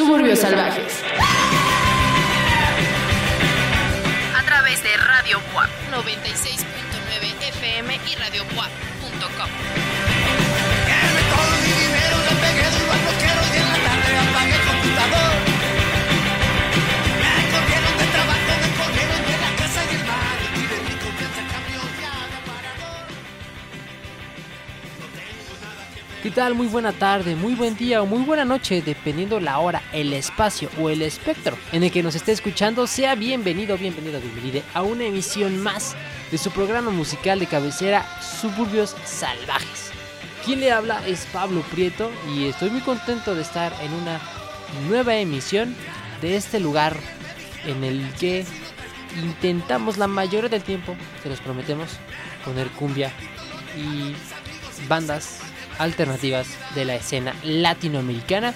Suburbios Salvajes. A través de Radio WAP 96.9 FM y radioWAP.com. ¿Qué tal? Muy buena tarde, muy buen día o muy buena noche, dependiendo la hora, el espacio o el espectro en el que nos esté escuchando. Sea bienvenido, bienvenido, bienvenido a una emisión más de su programa musical de cabecera Suburbios Salvajes. Quien le habla es Pablo Prieto y estoy muy contento de estar en una nueva emisión de este lugar en el que intentamos la mayoría del tiempo, se los prometemos, poner cumbia y bandas alternativas de la escena latinoamericana.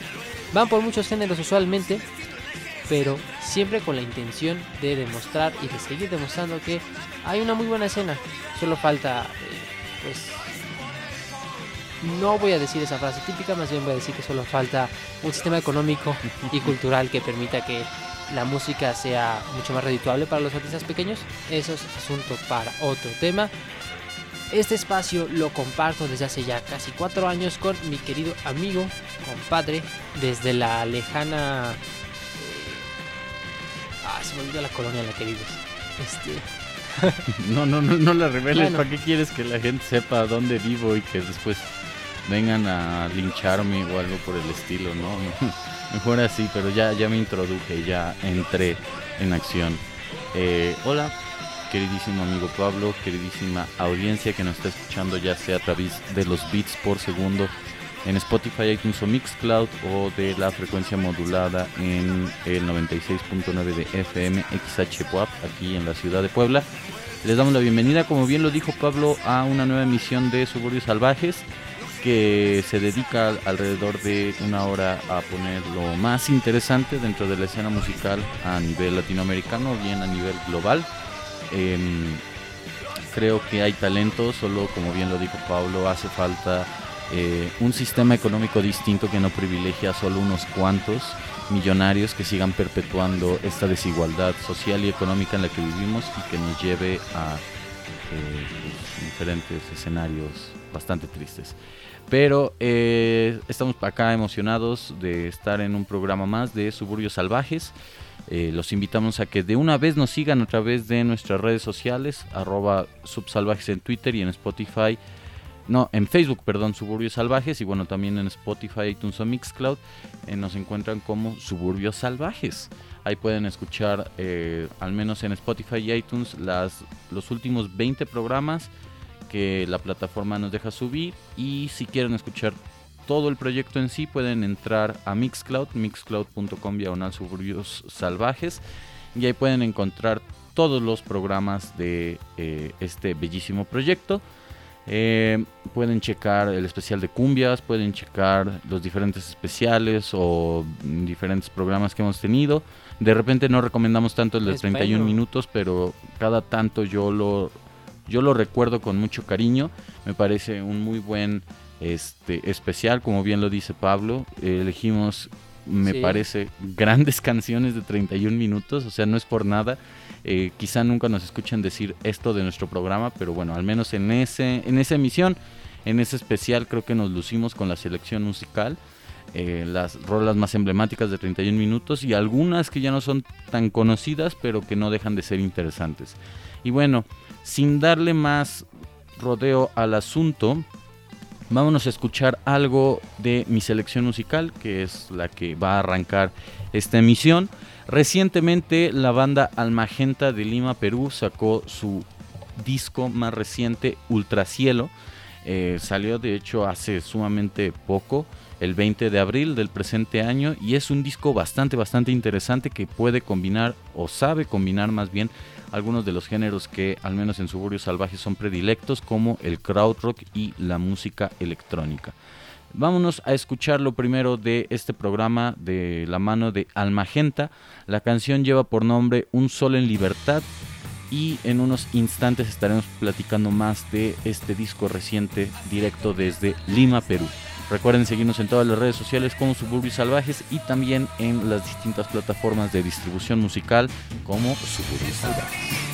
Van por muchos géneros usualmente, pero siempre con la intención de demostrar y de seguir demostrando que hay una muy buena escena. Solo falta, eh, pues, no voy a decir esa frase típica, más bien voy a decir que solo falta un sistema económico y cultural que permita que la música sea mucho más redituable para los artistas pequeños. Eso es asunto para otro tema. Este espacio lo comparto desde hace ya casi cuatro años con mi querido amigo, compadre, desde la lejana... eh, Ah, se me olvidó la colonia en la que vives. Este... No, no, no, no la reveles. Bueno. ¿Para qué quieres que la gente sepa dónde vivo y que después vengan a lincharme o algo por el estilo? No, no. mejor así, pero ya, ya me introduje, ya entré en acción. Eh, hola, queridísimo amigo Pablo, queridísima audiencia que nos está escuchando ya sea a través de los beats por segundo en Spotify, iTunes o Mixcloud o de la frecuencia modulada en el 96.9 de FM XHWAP aquí en la ciudad de Puebla. Les damos la bienvenida, como bien lo dijo Pablo, a una nueva emisión de Suburbios Salvajes que se dedica al- alrededor de una hora a poner lo más interesante dentro de la escena musical a nivel latinoamericano bien a nivel global. Em, creo que hay talento, solo como bien lo dijo Pablo, hace falta eh, un sistema económico distinto que no privilegia a solo unos cuantos millonarios que sigan perpetuando esta desigualdad social y económica en la que vivimos y que nos lleve a eh, pues, diferentes escenarios bastante tristes. Pero eh, estamos acá emocionados de estar en un programa más de Suburbios Salvajes. Eh, los invitamos a que de una vez nos sigan a través de nuestras redes sociales, arroba subsalvajes en Twitter y en Spotify. No, en Facebook, perdón, Suburbios Salvajes y bueno, también en Spotify, iTunes o Mixcloud eh, nos encuentran como Suburbios Salvajes. Ahí pueden escuchar, eh, al menos en Spotify y iTunes, las, los últimos 20 programas que la plataforma nos deja subir. Y si quieren escuchar todo el proyecto en sí, pueden entrar a Mixcloud, mixcloud.com diagonal suburbios salvajes. Y ahí pueden encontrar todos los programas de eh, este bellísimo proyecto. Eh, pueden checar el especial de cumbias, pueden checar los diferentes especiales o diferentes programas que hemos tenido. De repente no recomendamos tanto el de Es 31 bueno. minutos, pero cada tanto yo lo, yo lo recuerdo con mucho cariño. Me parece un muy buen este, especial, como bien lo dice Pablo. Eh, elegimos, me Sí. parece, grandes canciones de 31 minutos, o sea, no es por nada. Eh, quizá nunca nos escuchen decir esto de nuestro programa, pero bueno, al menos en, ese, en esa emisión, en ese especial, creo que nos lucimos con la selección musical. eh, las rolas más emblemáticas de 31 minutos y algunas que ya no son tan conocidas, pero que no dejan de ser interesantes. Y bueno, sin darle más rodeo al asunto, vámonos a escuchar algo de mi selección musical, que es la que va a arrancar esta emisión. Recientemente la banda Almagenta de Lima, Perú, sacó su disco más reciente, Ultracielo. Eh, salió de hecho hace sumamente poco, el 20 de abril del presente año, y es un disco bastante, bastante interesante que puede combinar, o sabe combinar más bien, algunos de los géneros que al menos en Suburbios Salvajes son predilectos, como el krautrock y la música electrónica. Vámonos a escuchar lo primero de este programa de la mano de Almagenta. La canción lleva por nombre Un Sol en Libertad y en unos instantes estaremos platicando más de este disco reciente directo desde Lima, Perú. Recuerden seguirnos en todas las redes sociales como Suburbios Salvajes y también en las distintas plataformas de distribución musical como Suburbios Salvajes.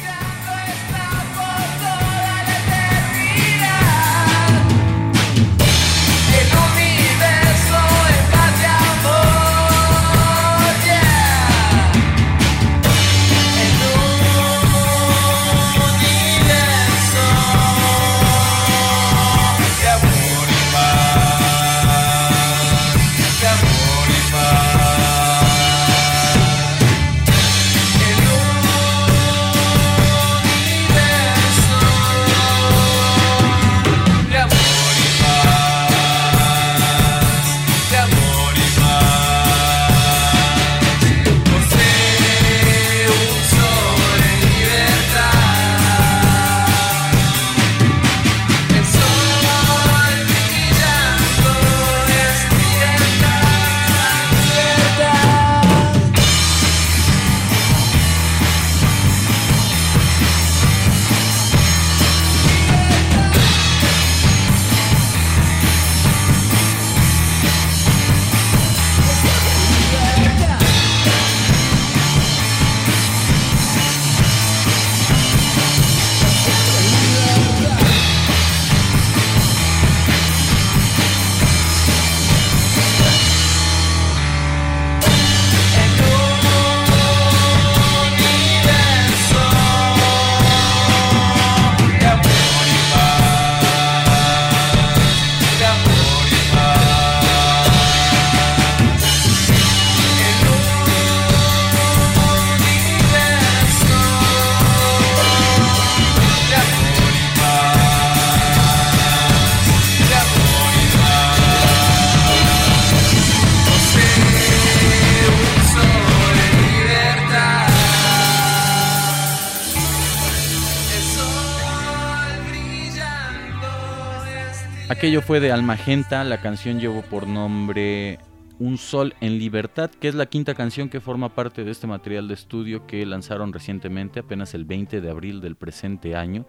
Aquello fue de Almagenta, la canción llevó por nombre Un Sol en Libertad, que es la quinta canción que forma parte de este material de estudio que lanzaron recientemente, apenas el 20 de abril del presente año,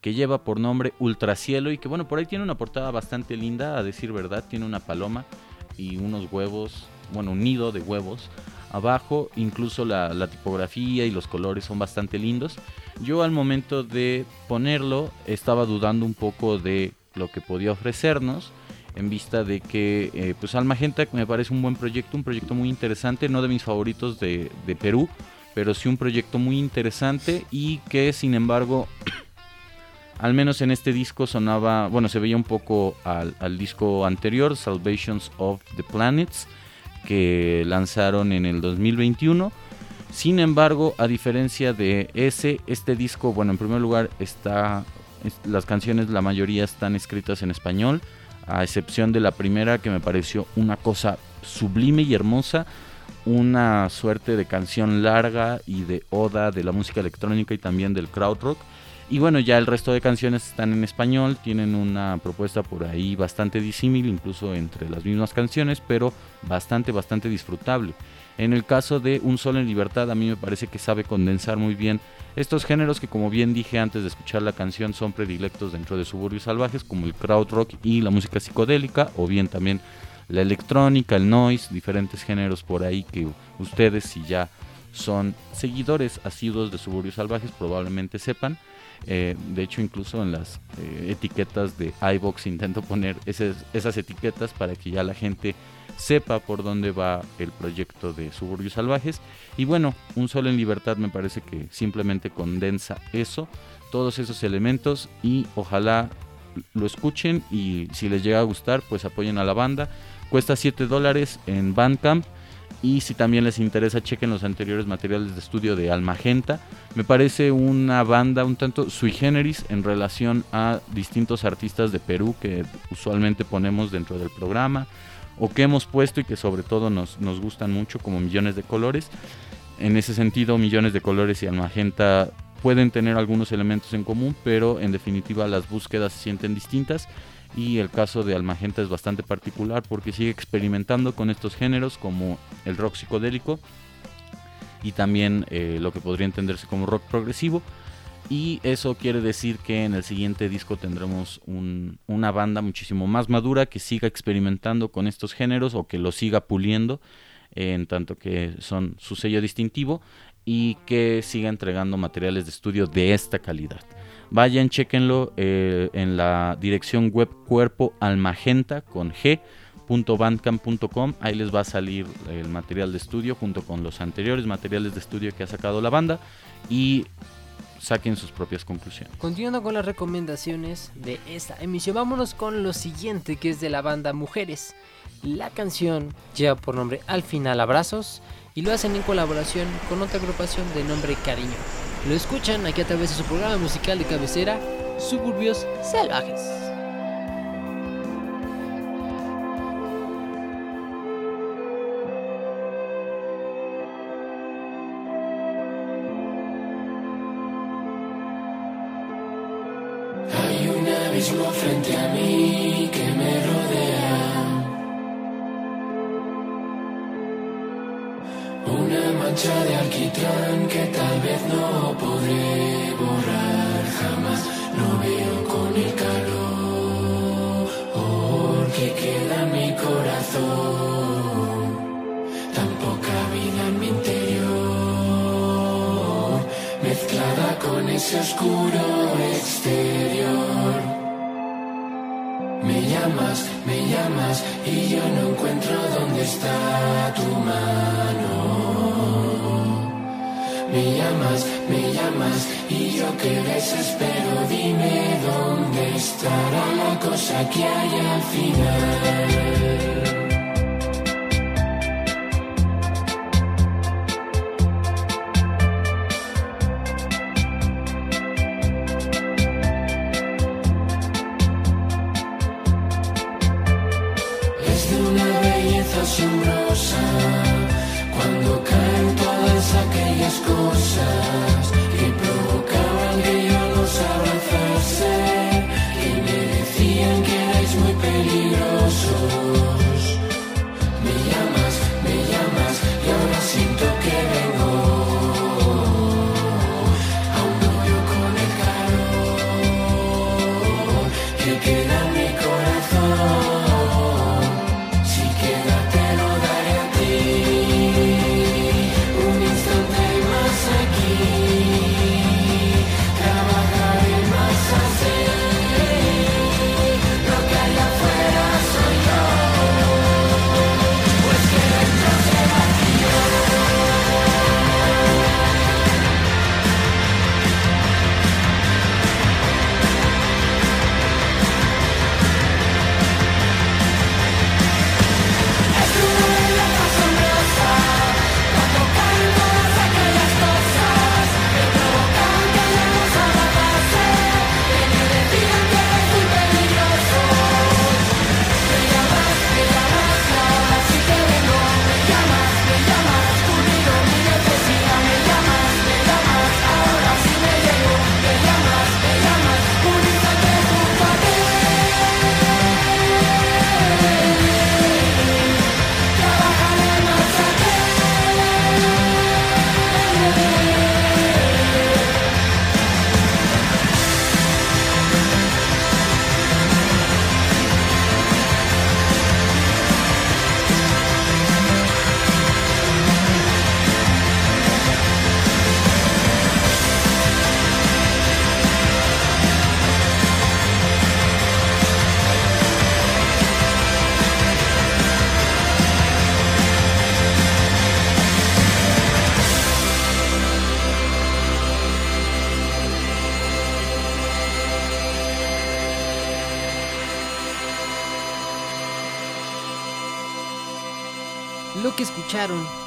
que lleva por nombre Ultracielo y que bueno, por ahí tiene una portada bastante linda, a decir verdad, tiene una paloma y unos huevos, bueno, un nido de huevos abajo, incluso la, la tipografía y los colores son bastante lindos. Yo al momento de ponerlo estaba dudando un poco de lo que podía ofrecernos en vista de que eh, pues Almagenta me parece un buen proyecto, un proyecto muy interesante, no de mis favoritos de, Perú, pero sí un proyecto muy interesante y que sin embargo, al menos en este disco sonaba, bueno, se veía un poco al disco anterior, Salvations of the Planets, que lanzaron en el 2021. Sin embargo, a diferencia de ese, este disco, bueno, en primer lugar está las canciones, la mayoría están escritas en español, a excepción de la primera que me pareció una cosa sublime y hermosa, una suerte de canción larga y de oda de la música electrónica y también del crowd rock. Y bueno, ya el resto de canciones están en español, tienen una propuesta por ahí bastante disímil, incluso entre las mismas canciones, pero bastante, bastante disfrutable. En el caso de Un Sol en Libertad, a mí me parece que sabe condensar muy bien estos géneros que como bien dije antes de escuchar la canción son predilectos dentro de suburbios salvajes como el crowd rock y la música psicodélica o bien también la electrónica, el noise, diferentes géneros por ahí que ustedes si ya son seguidores asiduos de suburbios salvajes probablemente sepan. Eh, de hecho incluso en las eh, etiquetas de iBox intento poner esas etiquetas para que ya la gente sepa por dónde va el proyecto de Suburbios Salvajes. Y bueno, Un Sol en Libertad me parece que simplemente condensa eso, todos esos elementos y ojalá lo escuchen y si les llega a gustar pues apoyen a la banda. Cuesta 7 dólares en Bandcamp y si también les interesa chequen los anteriores materiales de estudio de Almagenta. Me parece una banda un tanto sui generis en relación a distintos artistas de Perú que usualmente ponemos dentro del programa o que hemos puesto y que sobre todo nos, nos gustan mucho como Millones de Colores. En ese sentido, Millones de Colores y Almagenta pueden tener algunos elementos en común, pero en definitiva las búsquedas se sienten distintas y el caso de Almagenta es bastante particular porque sigue experimentando con estos géneros como el rock psicodélico y también eh, lo que podría entenderse como rock progresivo Y eso quiere decir que en el siguiente disco tendremos un- una banda muchísimo más madura que siga experimentando con estos géneros o que lo siga puliendo, en tanto que son su sello distintivo y que siga entregando materiales de estudio de esta calidad. Vayan, chequenlo eh, en la dirección web cuerpo almagenta con G ahí les va a salir el material de estudio junto con los anteriores materiales de estudio que ha sacado la banda y saquen sus propias conclusiones. Continuando con las recomendaciones de esta emisión, vámonos con lo siguiente que es de la banda Mujeres. La canción lleva por nombre Al final Abrazos y lo hacen en colaboración con otra agrupación de nombre Cariño. Lo escuchan aquí a través de su programa musical de cabecera, Suburbios Salvajes. Está tu mano. Me llamas, me llamas y yo que desespero, dime dónde estará la cosa que hay al final. Todas aquellas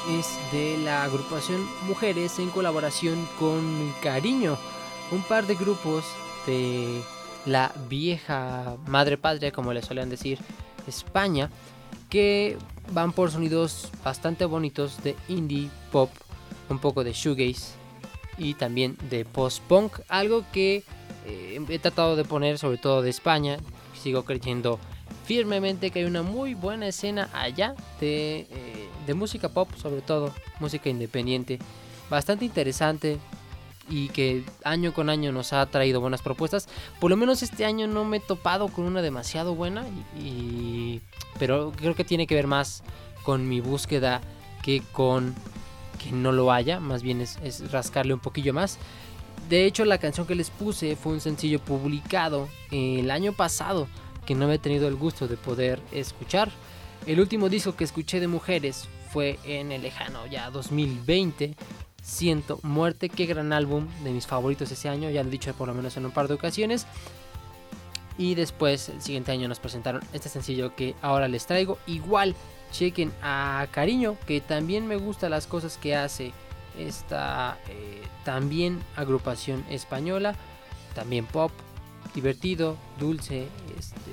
es de la agrupación Mujeres en colaboración con Cariño, un par de grupos de la vieja madre patria, como le solían decir, España, que van por sonidos bastante bonitos de indie pop, un poco de shoegaze y también de post-punk, algo que eh, he tratado de poner sobre todo de España, sigo creyendo firmemente que hay una muy buena escena allá de, eh, de música pop, sobre todo música independiente, bastante interesante y que año con año nos ha traído buenas propuestas. Por lo menos este año no me he topado con una demasiado buena, y, pero creo que tiene que ver más con mi búsqueda que con que no lo haya, más bien es rascarle un poquillo más. De hecho, la canción que les puse fue un sencillo publicado el año pasado que no había tenido el gusto de poder escuchar. El último disco que escuché de mujeres fue en el lejano ya 2020. Siento Muerte, qué gran álbum de mis favoritos ese año, ya lo he dicho por lo menos en un par de ocasiones. Y después, el siguiente año nos presentaron este sencillo que ahora les traigo. Igual, chequen a Cariño, que también me gustan las cosas que hace esta eh, también agrupación española. También pop, divertido, dulce. Este,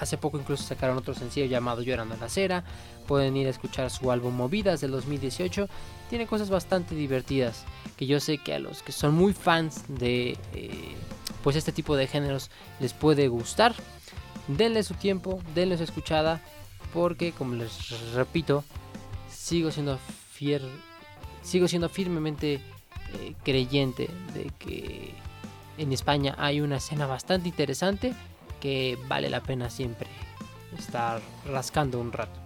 hace poco incluso sacaron otro sencillo llamado Llorando en la acera. Pueden ir a escuchar su álbum Movidas del 2018. Tiene cosas bastante divertidas que yo sé que a los que son muy fans de eh, pues este tipo de géneros les puede gustar. Denle su tiempo, denle su escuchada, porque como les repito, sigo siendo fier, sigo siendo firmemente eh, creyente de que en España hay una escena bastante interesante que vale la pena siempre estar rascando un rato.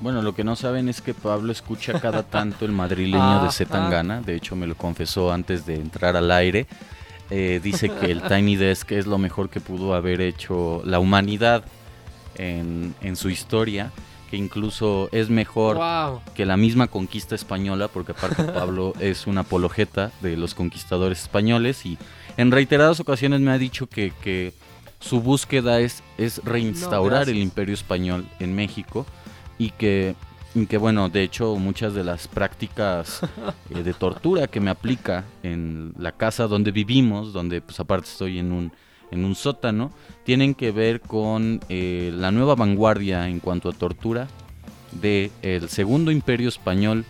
Bueno, lo que no saben es que Pablo escucha cada tanto el madrileño de Zetangana. De hecho, me lo confesó antes de entrar al aire. Eh, dice que el Tiny Desk es lo mejor que pudo haber hecho la humanidad en, en su historia. Que incluso es mejor ¡Wow! que la misma conquista española, porque aparte Pablo es una apologeta de los conquistadores españoles y en reiteradas ocasiones me ha dicho que, que su búsqueda es, es reinstaurar el imperio español en México y que, y que, bueno, de hecho muchas de las prácticas eh, de tortura que me aplica en la casa donde vivimos, donde pues aparte estoy en un, en un sótano, tienen que ver con eh, la nueva vanguardia en cuanto a tortura de el segundo imperio español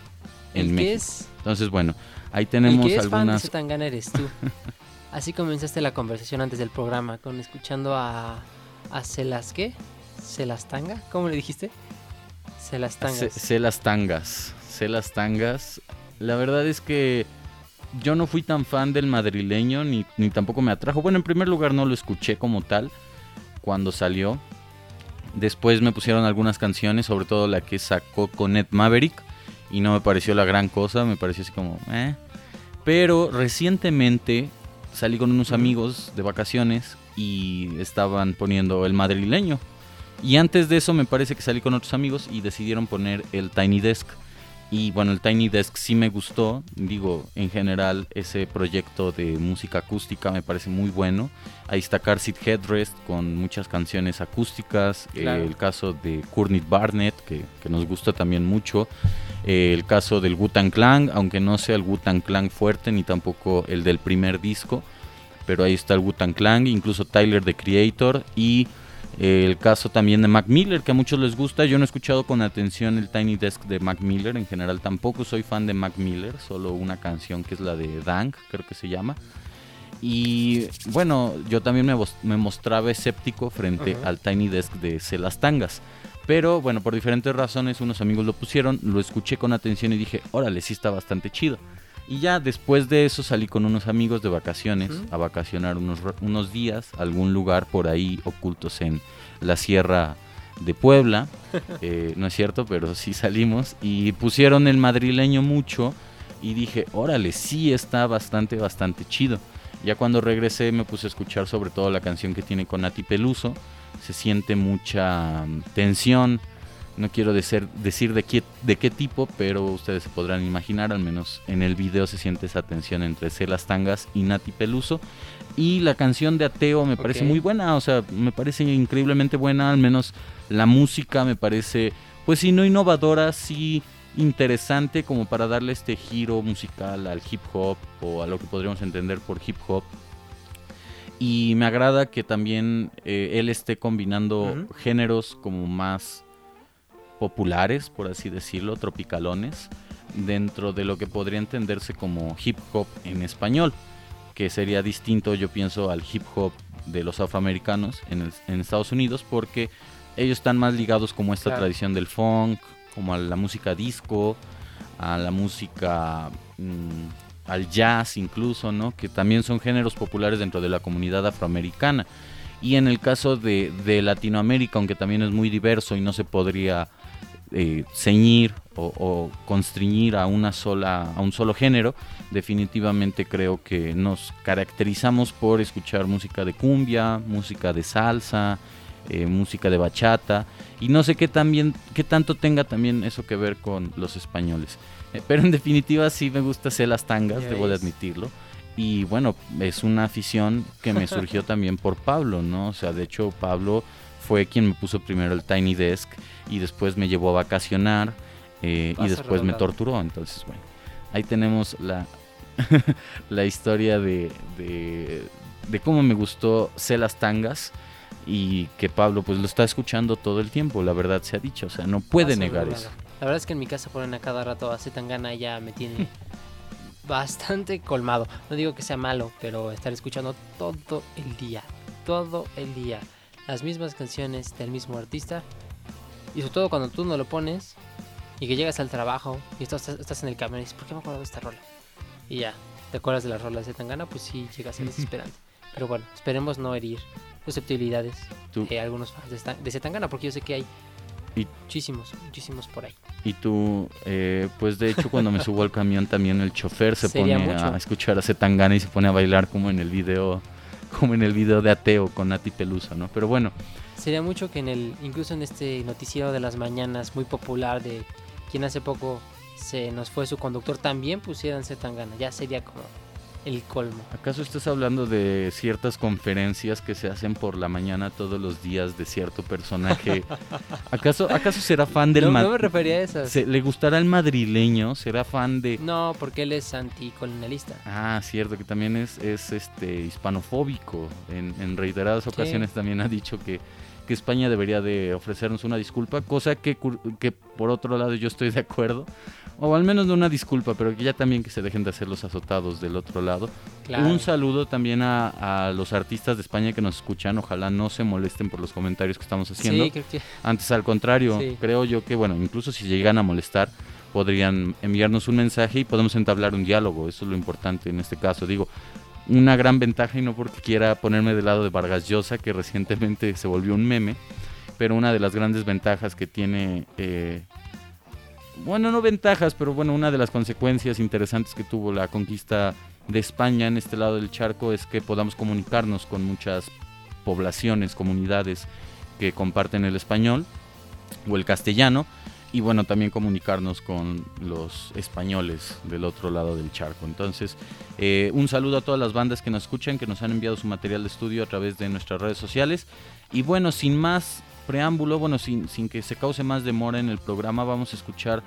en El que México. es, Entonces, bueno, ahí el tenemos que es fan de algunas eres tú. Así comenzaste la conversación antes del programa, con escuchando a, a Celas, ¿qué? ¿Celastanga? ¿Cómo le dijiste? Celastangas. Sé, sé las tangas. Sé las tangas. La verdad es que yo no fui tan fan del madrileño ni, ni tampoco me atrajo. Bueno, en primer lugar no lo escuché como tal cuando salió. Después me pusieron algunas canciones, sobre todo la que sacó con Ed Maverick. Y no me pareció la gran cosa, me pareció así como... Eh. Pero recientemente salí con unos amigos de vacaciones y estaban poniendo el madrileño. Y antes de eso me parece que salí con otros amigos y decidieron poner el Tiny Desk. Y bueno, el Tiny Desk sí me gustó. Digo, en general ese proyecto de música acústica me parece muy bueno. Ahí está Car Seat Headrest con muchas canciones acústicas. Eh, el caso de Courtney Barnett, que, que nos gusta también mucho. Eh, el caso del Wu-Tang Clan, aunque no sea el Wu-Tang Clan fuerte ni tampoco el del primer disco. Pero ahí está el Wu-Tang Clan, incluso Tyler the Creator y el caso también de Mac Miller, que a muchos les gusta. Yo no he escuchado con atención el Tiny Desk de Mac Miller. En general tampoco soy fan de Mac Miller. Solo una canción que es la de Dank, creo que se llama. Y bueno, yo también me, me mostraba escéptico frente al Tiny Desk de Celas Tangas. Pero bueno, por diferentes razones unos amigos lo pusieron, lo escuché con atención y dije, órale, sí está bastante chido. Y ya después de eso salí con unos amigos de vacaciones a vacacionar unos, unos días a algún lugar por ahí ocultos en la sierra de Puebla. Eh, no es cierto, pero sí salimos y pusieron el madrileño mucho y dije, órale, sí está bastante, bastante chido. Ya cuando regresé me puse a escuchar sobre todo la canción que tiene con Nati Peluso. Se siente mucha mm, tensión. No quiero decer- decir de qué, de qué tipo, pero ustedes se podrán imaginar, al menos en el video se siente esa tensión entre Celas Tangas y Nati Peluso. Y la canción de Ateo me parece muy buena, o sea, me parece increíblemente buena, al menos la música me parece, pues si no innovadora, sí interesante como para darle este giro musical al hip hop o a lo que podríamos entender por hip hop. Y me agrada que también eh, él esté combinando géneros como más populares, por así decirlo, tropicalones, dentro de lo que podría entenderse como hip hop en español, que sería distinto, yo pienso, al hip hop de los afroamericanos en, el- en Estados Unidos, porque ellos están más ligados como a esta Claro. tradición del funk, como a la música disco, a la música, mm, al jazz incluso, ¿no? Que también son géneros populares dentro de la comunidad afroamericana. Y en el caso de, de Latinoamérica, aunque también es muy diverso y no se podría eh, ceñir o, o constriñir a una sola a un solo género definitivamente creo que nos caracterizamos por escuchar música de cumbia música de salsa eh, música de bachata y no sé qué también qué tanto tenga también eso que ver con los españoles. Eh, pero en definitiva sí me gusta hacer las tangas debo de admitirlo. Y bueno es una afición que me surgió también por Pablo no o sea de hecho Pablo fue quien me puso primero el Tiny Desk y después me llevó a vacacionar eh, y después me torturó. Entonces, bueno, ahí tenemos la, la historia de, de, de cómo me gustó Sé las tangas y que Pablo pues lo está escuchando todo el tiempo, la verdad se ha dicho, o sea, no puede negar redoblado. eso. La verdad es que en mi casa ponen a cada rato a Zetangana y ya me tiene bastante colmado. No digo que sea malo, pero estar escuchando todo el día, todo el día, las mismas canciones del mismo artista. Y sobre todo cuando tú no lo pones y que llegas al trabajo y estás, estás en el camión y dices, ¿por qué me acuerdo de esta rola? Y ya, te acuerdas de las rolas de Tangana, pues sí, llegas a desesperante. Pero bueno, esperemos no herir susceptibilidades Tú- de algunos fans de, Zetangana, porque yo sé que hay Y- muchísimos, muchísimos por ahí. Y tú, eh, pues de hecho cuando me subo al camión también el chofer se pone mucho. a escuchar a Zetangana y se pone a bailar como en el video, como en el video de Ateo con Nati Pelusa, ¿no? Pero bueno, Sería mucho que en el, incluso en este noticiero de las mañanas muy popular de quien hace poco se nos fue su conductor, también pusieran Zetangana. Ya sería como el colmo. ¿Acaso estás hablando de ciertas conferencias que se hacen por la mañana todos los días de cierto personaje? ¿Acaso, acaso será fan del No, no me refería a esas. se- ¿Le gustará el madrileño? ¿Será fan de...? No, porque él es anticolonialista. Ah, cierto, que también es, es este hispanofóbico. En, en reiteradas ocasiones también ha dicho que, que España debería de ofrecernos una disculpa, cosa que, que por otro lado yo estoy de acuerdo. O al menos no una disculpa, pero que ya también que se dejen de hacer los azotados del otro lado. Claro. Un saludo también a, a los artistas de España que nos escuchan. Ojalá no se molesten por los comentarios que estamos haciendo. Sí, creo que Antes, al contrario, Sí. creo yo que, bueno, incluso si llegan a molestar, podrían enviarnos un mensaje y podemos entablar un diálogo. Eso es lo importante en este caso. Digo, una gran ventaja, y no porque quiera ponerme del lado de Vargas Llosa, que recientemente se volvió un meme, pero una de las grandes ventajas que tiene. eh, bueno, no ventajas, pero bueno, una de las consecuencias interesantes que tuvo la conquista de España en este lado del charco es que podamos comunicarnos con muchas poblaciones, comunidades que comparten el español o el castellano y bueno, también comunicarnos con los españoles del otro lado del charco. Entonces, eh, un saludo a todas las bandas que nos escuchan, que nos han enviado su material de estudio a través de nuestras redes sociales. Y bueno, sin más preámbulo, bueno, sin, sin que se cause más demora en el programa, vamos a escuchar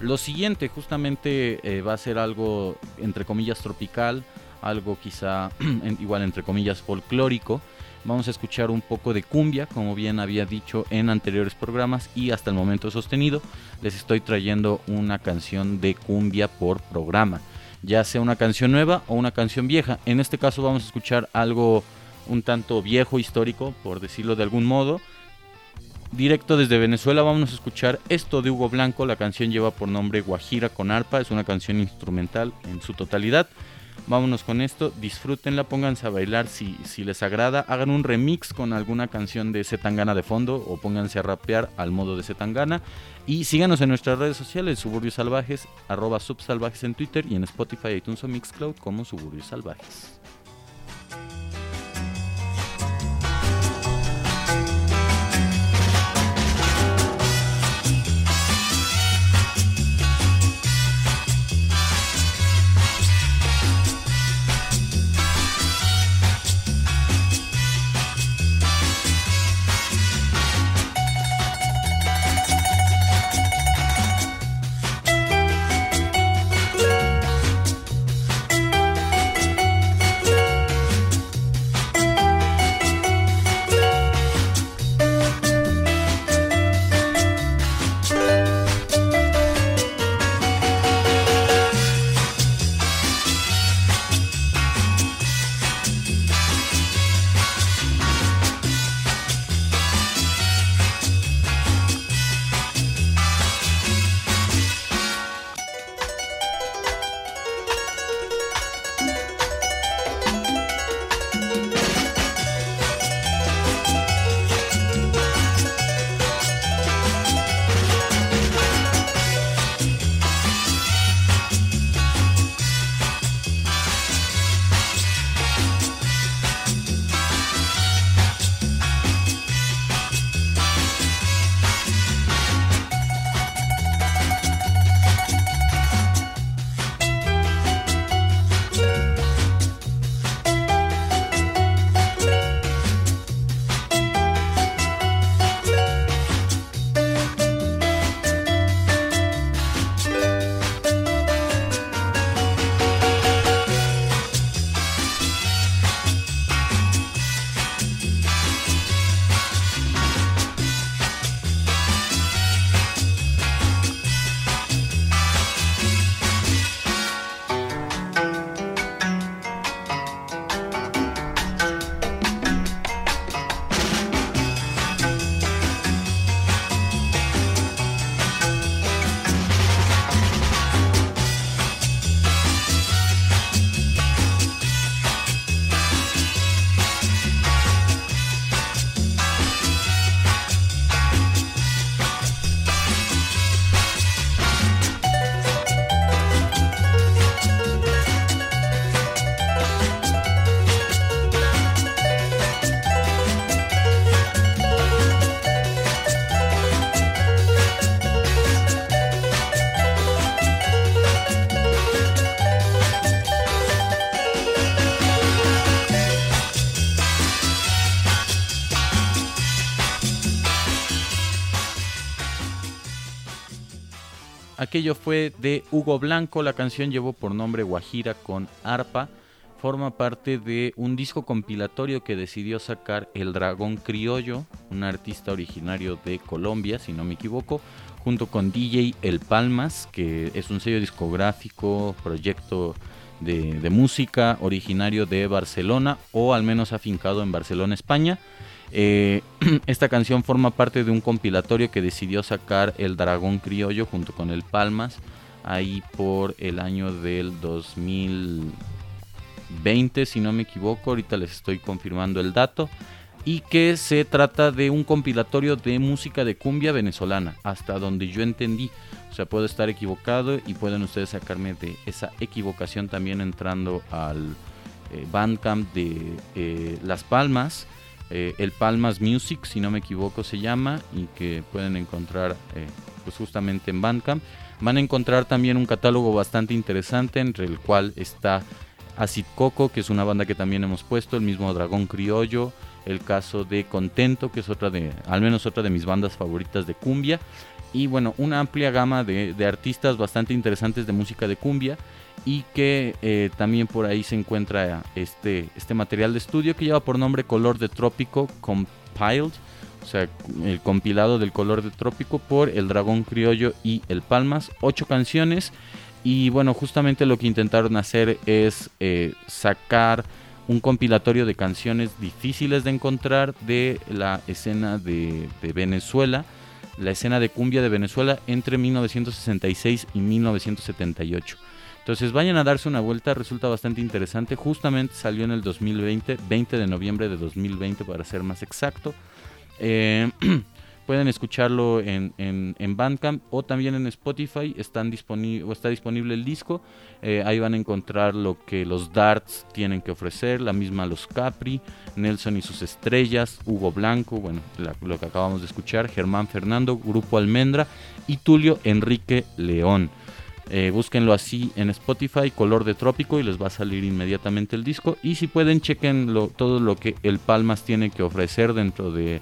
lo siguiente. Justamente eh, va a ser algo, entre comillas, tropical, algo quizá igual, entre comillas, folclórico. Vamos a escuchar un poco de cumbia, como bien había dicho en anteriores programas y hasta el momento sostenido. Les estoy trayendo una canción de cumbia por programa, ya sea una canción nueva o una canción vieja. En este caso vamos a escuchar algo un tanto viejo, histórico, por decirlo de algún modo. Directo desde Venezuela vamos a escuchar esto de Hugo Blanco. La canción lleva por nombre Guajira con arpa. Es una canción instrumental en su totalidad. Vámonos con esto, disfrútenla, pónganse a bailar si, si les agrada, hagan un remix con alguna canción de Zetangana de fondo o pónganse a rapear al modo de Zetangana y síganos en nuestras redes sociales, Suburbios Salvajes, arroba subsalvajes en Twitter y en Spotify, iTunes o Mixcloud como Suburbios Salvajes. Fue de Hugo Blanco, la canción llevó por nombre Guajira con arpa, forma parte de un disco compilatorio que decidió sacar El Dragón Criollo, un artista originario de Colombia, si no me equivoco, junto con DJ El Palmas, que es un sello discográfico, proyecto de música originario de Barcelona o al menos afincado en Barcelona, España. Eh, esta canción forma parte de un compilatorio que decidió sacar el Dragón Criollo junto con el Palmas ahí por el año del 2020, si no me equivoco, ahorita les estoy confirmando el dato, y que se trata de un compilatorio de música de cumbia venezolana, hasta donde yo entendí. O sea, puedo estar equivocado y pueden ustedes sacarme de esa equivocación también entrando al eh, Bandcamp de eh, Las Palmas eh, el Palmas Music, si no me equivoco se llama, y que pueden encontrar eh, pues justamente en Bandcamp. Van a encontrar también un catálogo bastante interesante, entre el cual está Acid Coco, que es una banda que también hemos puesto, el mismo Dragón Criollo, el caso de Contento, que es otra de, al menos otra de mis bandas favoritas de cumbia, y bueno, una amplia gama de, de artistas bastante interesantes de música de cumbia y que eh, también por ahí se encuentra este, este material de estudio que lleva por nombre Color de Trópico Compiled, o sea, el compilado del Color de Trópico por El Dragón Criollo y El Palmas, ocho canciones y bueno, justamente lo que intentaron hacer es eh, sacar un compilatorio de canciones difíciles de encontrar de la escena de, de Venezuela, la escena de cumbia de Venezuela entre 1966 y 1978. Entonces vayan a darse una vuelta, resulta bastante interesante. Justamente salió en el 2020, 20 de noviembre de 2020 para ser más exacto. Eh, pueden escucharlo en, en, en, Bandcamp o también en Spotify. Está disponible el disco. Eh, ahí van a encontrar lo que los Darts tienen que ofrecer, la misma Los Capri, Nelson y sus estrellas, Hugo Blanco, bueno, lo que acabamos de escuchar, Germán Fernando, Grupo Almendra y Tulio Enrique León. Eh, búsquenlo así en Spotify, color de trópico, y les va a salir inmediatamente el disco. Y si pueden, chequen todo lo que el Palmas tiene que ofrecer dentro de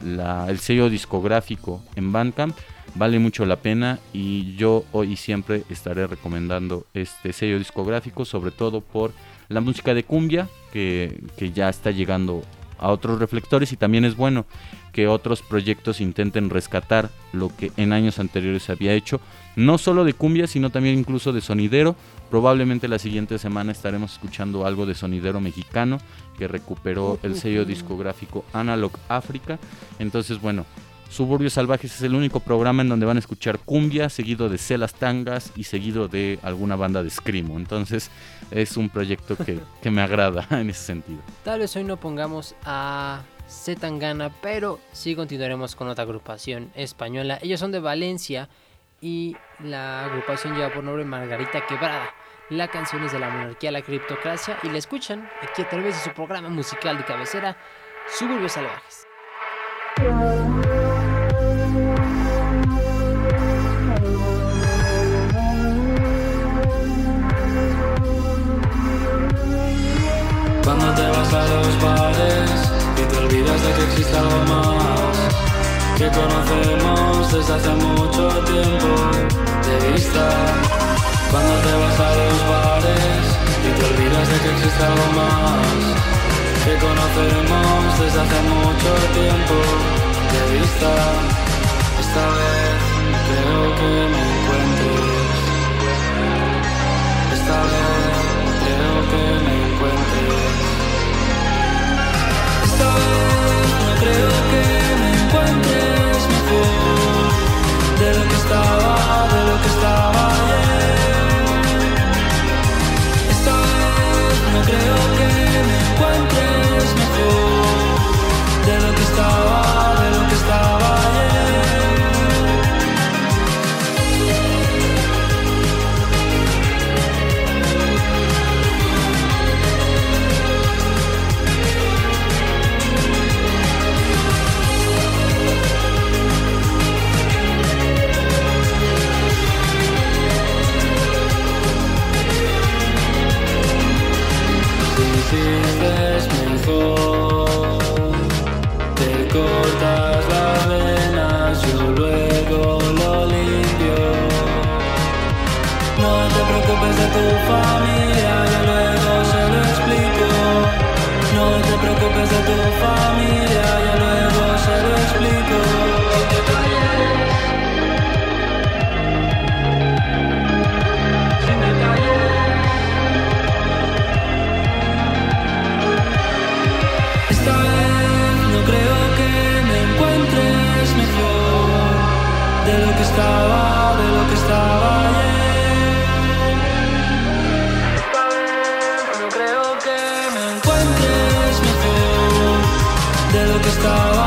el sello discográfico en Bandcamp. Vale mucho la pena y yo hoy y siempre estaré recomendando este sello discográfico, sobre todo por la música de cumbia, que, que ya está llegando a otros reflectores y también es bueno que otros proyectos intenten rescatar lo que en años anteriores había hecho, no solo de cumbia, sino también incluso de sonidero. Probablemente la siguiente semana estaremos escuchando algo de sonidero mexicano que recuperó el sello discográfico Analog África. Entonces, bueno, Suburbios Salvajes es el único programa en donde van a escuchar cumbia, seguido de celas tangas y seguido de alguna banda de screamo. Entonces es un proyecto que, que me agrada en ese sentido. Tal vez hoy no pongamos a Zetangana, pero sí continuaremos con otra agrupación española. Ellos son de Valencia y la agrupación lleva por nombre Margarita Quebrada. La canción es de la monarquía a la criptocracia y la escuchan aquí a través de su programa musical de cabecera, Suburbios Salvajes. Cuando te vas a los bares y te olvidas de que existe algo más que conocemos desde hace mucho tiempo de vista. Cuando te vas a los bares y te olvidas de que existe algo más que conocemos desde hace mucho tiempo de vista. Esta vez creo que me encuentres. Esta vez creo que me encuentres. Esta vez no creo que de lo que estaba, de lo que estaba ayer. Esta vez no creo que me encuentres familia, yo luego se lo explico. No te preocupes de tu familia, de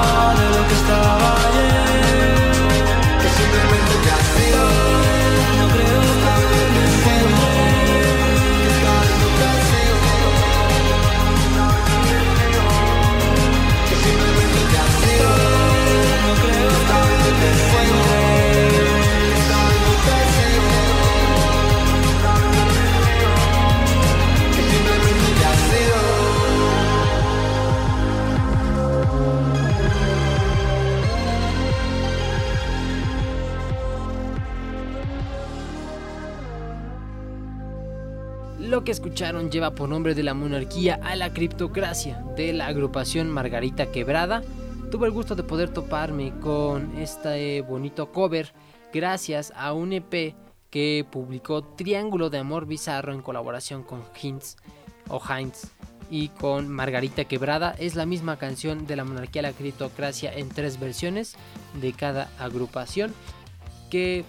Lo que escucharon lleva por nombre de la monarquía a la criptocracia de la agrupación Margarita Quebrada. Tuve el gusto de poder toparme con este bonito cover gracias a un EP que publicó Triángulo de Amor Bizarro en colaboración con Hintz o Heinz y con Margarita Quebrada. Es la misma canción de la monarquía a la criptocracia en tres versiones de cada agrupación que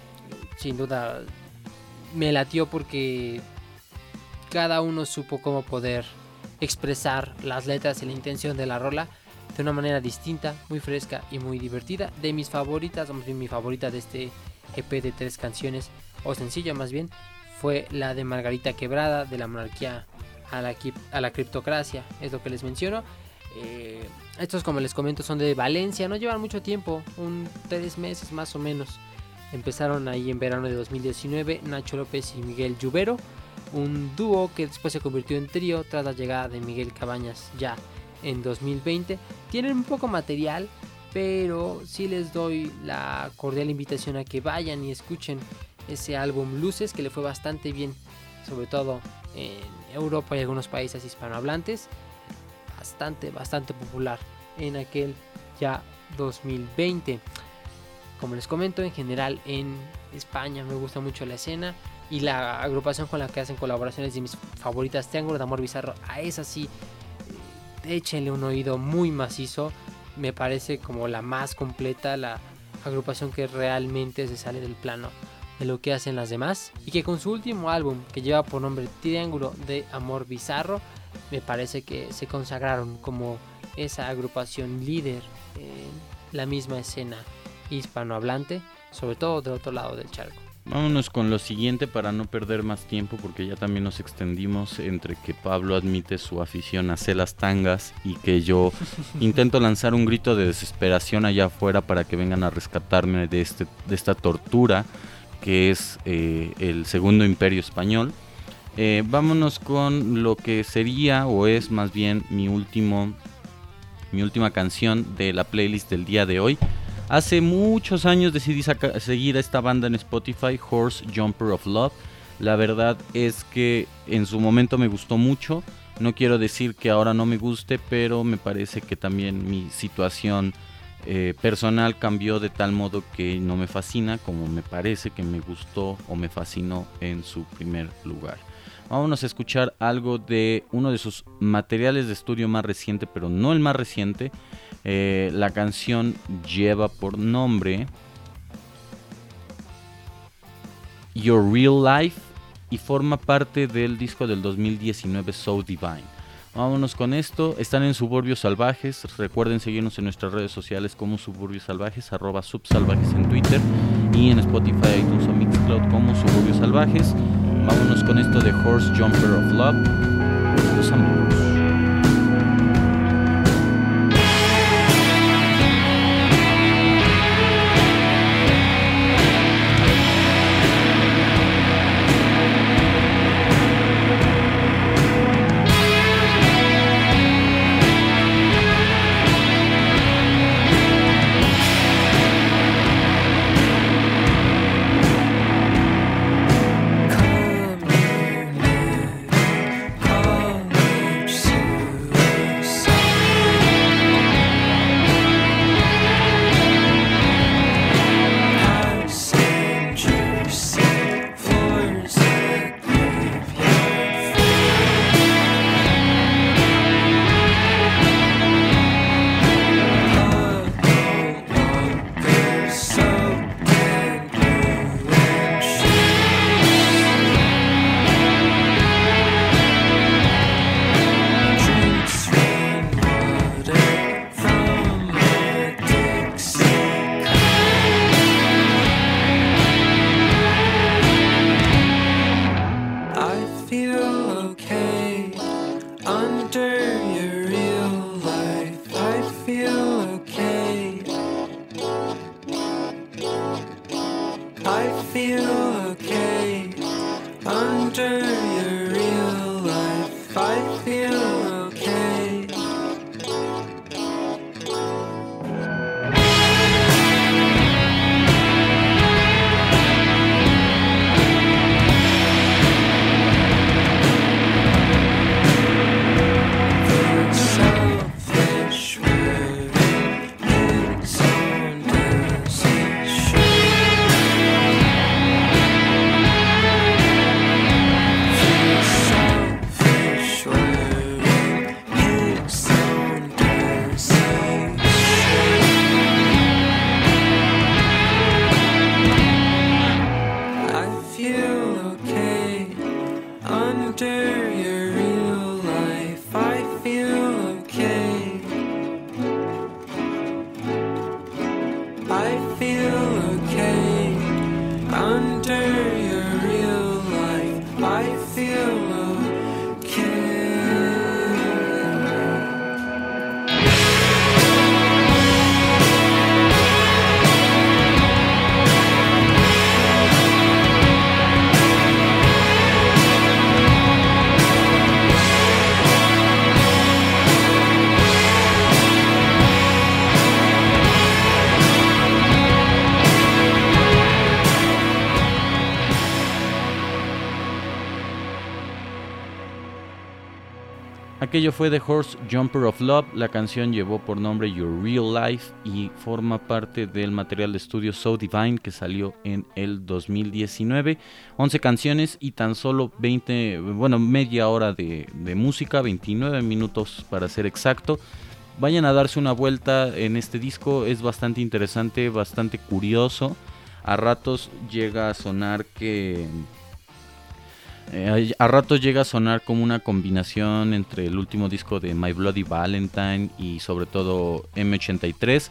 sin duda me latió porque cada uno supo cómo poder expresar las letras y la intención de la rola de una manera distinta, muy fresca y muy divertida. De mis favoritas, o más bien mi favorita de este EP de tres canciones, o sencillo más bien, fue la de Margarita Quebrada, de la monarquía a la, a la criptocracia, es lo que les menciono. Eh, estos, como les comento, son de Valencia, no llevan mucho tiempo, un tres meses más o menos. Empezaron ahí en verano de 2019, Nacho López y Miguel Lluvero un dúo que después se convirtió en trío tras la llegada de Miguel Cabañas ya en 2020. Tienen un poco material, pero sí les doy la cordial invitación a que vayan y escuchen ese álbum Luces que le fue bastante bien, sobre todo en Europa y algunos países hispanohablantes. Bastante, bastante popular en aquel ya 2020. Como les comento, en general en España me gusta mucho la escena y la agrupación con la que hacen colaboraciones de mis favoritas, Triángulo de Amor Bizarro, a esa sí, échenle un oído muy macizo, me parece como la más completa, la agrupación que realmente se sale del plano de lo que hacen las demás y que con su último álbum que lleva por nombre Triángulo de Amor Bizarro, me parece que se consagraron como esa agrupación líder en la misma escena hispanohablante, sobre todo del otro lado del charco. Vámonos con lo siguiente para no perder más tiempo porque ya también nos extendimos entre que Pablo admite su afición a hacer las tangas y que yo intento lanzar un grito de desesperación allá afuera para que vengan a rescatarme de, este, de esta tortura que es eh, el segundo imperio español. Eh, vámonos con lo que sería o es más bien mi último mi última canción de la playlist del día de hoy. Hace muchos años decidí seguir a esta banda en Spotify, Horse Jumper of Love. La verdad es que en su momento me gustó mucho. No quiero decir que ahora no me guste, pero me parece que también mi situación eh, personal cambió de tal modo que no me fascina como me parece que me gustó o me fascinó en su primer lugar. Vámonos a escuchar algo de uno de sus materiales de estudio más reciente, pero no el más reciente. Eh, la canción lleva por nombre Your Real Life y forma parte del disco del 2019 So Divine. Vámonos con esto. Están en Suburbios Salvajes. Recuerden seguirnos en nuestras redes sociales como Suburbios Salvajes, arroba subsalvajes en Twitter y en Spotify, iTunes o Mixcloud como Suburbios Salvajes. Vámonos con esto de Horse Jumper of Love. Los. Feel okay. Under Aquello fue The Horse Jumper of Love, la canción llevó por nombre Your Real Life y forma parte del material de estudio So Divine que salió en el 2019. 11 canciones y tan solo 20, bueno, media hora de, de música, 29 minutos para ser exacto. Vayan a darse una vuelta en este disco, es bastante interesante, bastante curioso. A ratos llega a sonar que eh, a ratos llega a sonar como una combinación entre el último disco de My Bloody Valentine y sobre todo M83,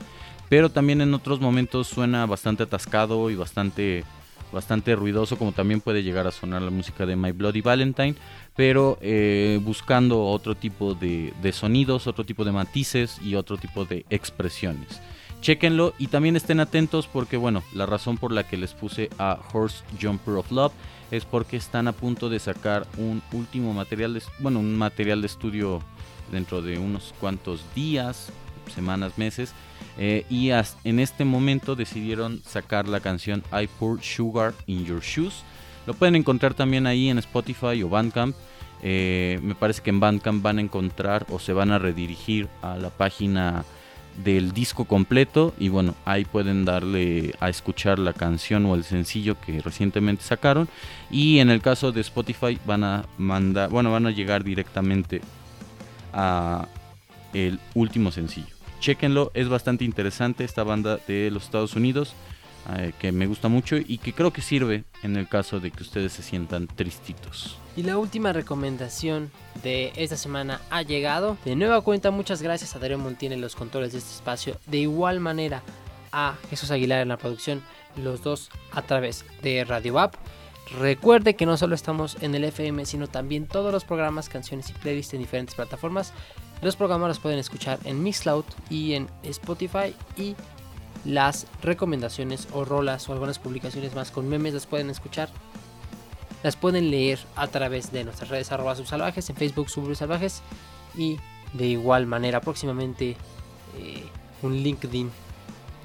pero también en otros momentos suena bastante atascado y bastante bastante ruidoso como también puede llegar a sonar la música de My Bloody Valentine, pero eh, buscando otro tipo de sonidos, otro tipo de matices y otro tipo de expresiones. Chequenlo y también estén atentos porque bueno, la razón por la que les puse a Horse Jumper of Love es porque están a punto de sacar un último material, de, bueno, un material de estudio dentro de unos cuantos días, semanas, meses. eh, y en este momento decidieron sacar la canción I Pour Sugar in Your Shoes. Lo pueden encontrar también ahí en Spotify o Bandcamp. Eh, me parece que en Bandcamp van a encontrar o se van a redirigir a la página del disco completo y bueno, ahí pueden darle a escuchar la canción o el sencillo que recientemente sacaron y en el caso de Spotify van a mandar, bueno, van a llegar directamente a el último sencillo. Chequenlo, es bastante interesante esta banda de los Estados Unidos eh, que me gusta mucho y que creo que sirve en el caso de que ustedes se sientan tristitos. Y la última recomendación de esta semana ha llegado. De nueva cuenta, muchas gracias a Darío Montiel en los controles de este espacio. De igual manera a Jesús Aguilar en la producción, los dos a través de Radio App. Recuerde que no solo estamos en el FM, sino también todos los programas, canciones y playlists en diferentes plataformas. Los programas los pueden escuchar en Mixcloud y en Spotify. Y las recomendaciones o rolas o algunas publicaciones más con memes las pueden escuchar las pueden leer a través de nuestras redes arroba subsalvajes, en Facebook subsalvajes y de igual manera próximamente eh, un LinkedIn,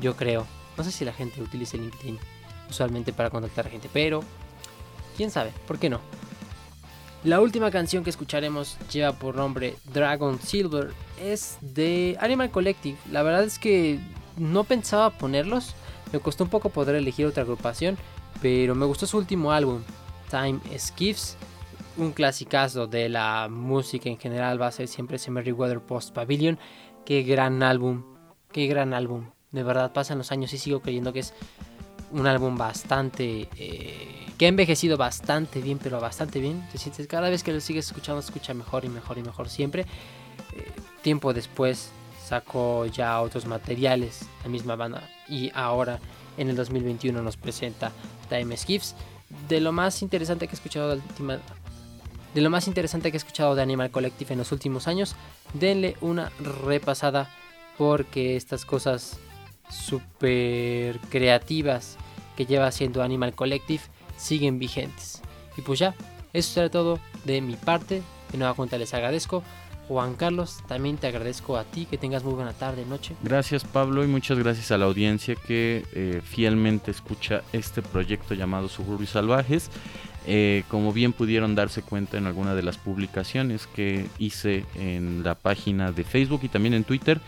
yo creo. No sé si la gente utiliza LinkedIn usualmente para contactar a gente, pero quién sabe, ¿por qué no? La última canción que escucharemos lleva por nombre Dragon Silver, es de Animal Collective. La verdad es que no pensaba ponerlos, me costó un poco poder elegir otra agrupación, pero me gustó su último álbum, Time Skiffs, un clasicazo de la música en general va a ser siempre ese Merryweather Post Pavilion. Qué gran álbum, qué gran álbum. De verdad pasan los años y sigo creyendo que es un álbum bastante eh, que ha envejecido bastante bien, pero bastante bien. Te sientes cada vez que lo sigues escuchando, escucha mejor y mejor y mejor siempre. Eh, tiempo después sacó ya otros materiales, la misma banda, y ahora en el 2021 nos presenta Time Skiffs de lo más interesante que he escuchado de, lo más interesante que he escuchado de Animal Collective en los últimos años, denle una repasada porque estas cosas súper creativas que lleva haciendo Animal Collective siguen vigentes. Y pues ya, eso será todo de mi parte. De nueva cuenta les agradezco. Juan Carlos, también te agradezco a ti, que tengas muy buena tarde, noche. Gracias Pablo y muchas gracias a la audiencia que eh, fielmente escucha este proyecto llamado Suburbios Salvajes. Eh, como bien pudieron darse cuenta en alguna de las publicaciones que hice en la página de Facebook y también en Twitter,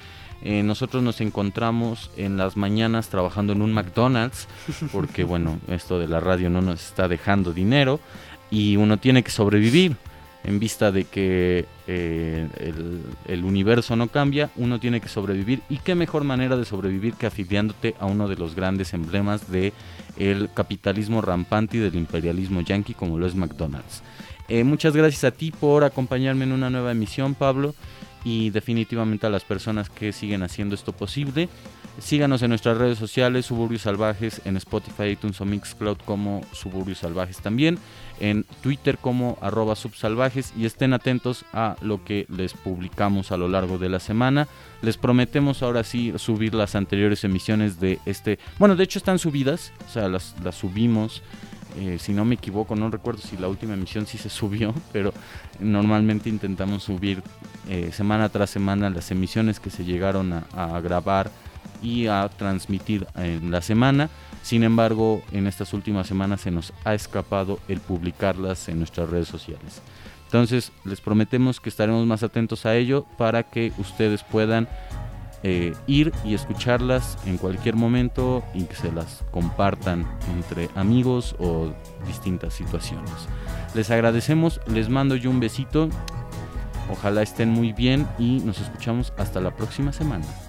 eh, nosotros nos encontramos en las mañanas trabajando en un McDonald's, porque bueno, esto de la radio no nos está dejando dinero y uno tiene que sobrevivir. En vista de que eh, el, universo no cambia, uno tiene que sobrevivir. Y qué mejor manera de sobrevivir que afiliándote a uno de los grandes emblemas de el capitalismo rampante y del imperialismo yanqui como lo es McDonald's. Eh, muchas gracias a ti por acompañarme en una nueva emisión, Pablo, y definitivamente a las personas que siguen haciendo esto posible. Síganos en nuestras redes sociales, Suburbios Salvajes, en Spotify, iTunes o Mixcloud como Suburbios Salvajes también, en Twitter como arroba subsalvajes y estén atentos a lo que les publicamos a lo largo de la semana. Les prometemos ahora sí subir las anteriores emisiones de este... Bueno, de hecho están subidas, o sea, las, las subimos. Eh, si no me equivoco, no recuerdo si la última emisión sí se subió, pero normalmente intentamos subir eh, semana tras semana las emisiones que se llegaron a, a grabar y a transmitir en la semana. Sin embargo, en estas últimas semanas se nos ha escapado el publicarlas en nuestras redes sociales. Entonces, les prometemos que estaremos más atentos a ello para que ustedes puedan eh, ir y escucharlas en cualquier momento y que se las compartan entre amigos o distintas situaciones. Les agradecemos, les mando yo un besito. Ojalá estén muy bien y nos escuchamos hasta la próxima semana.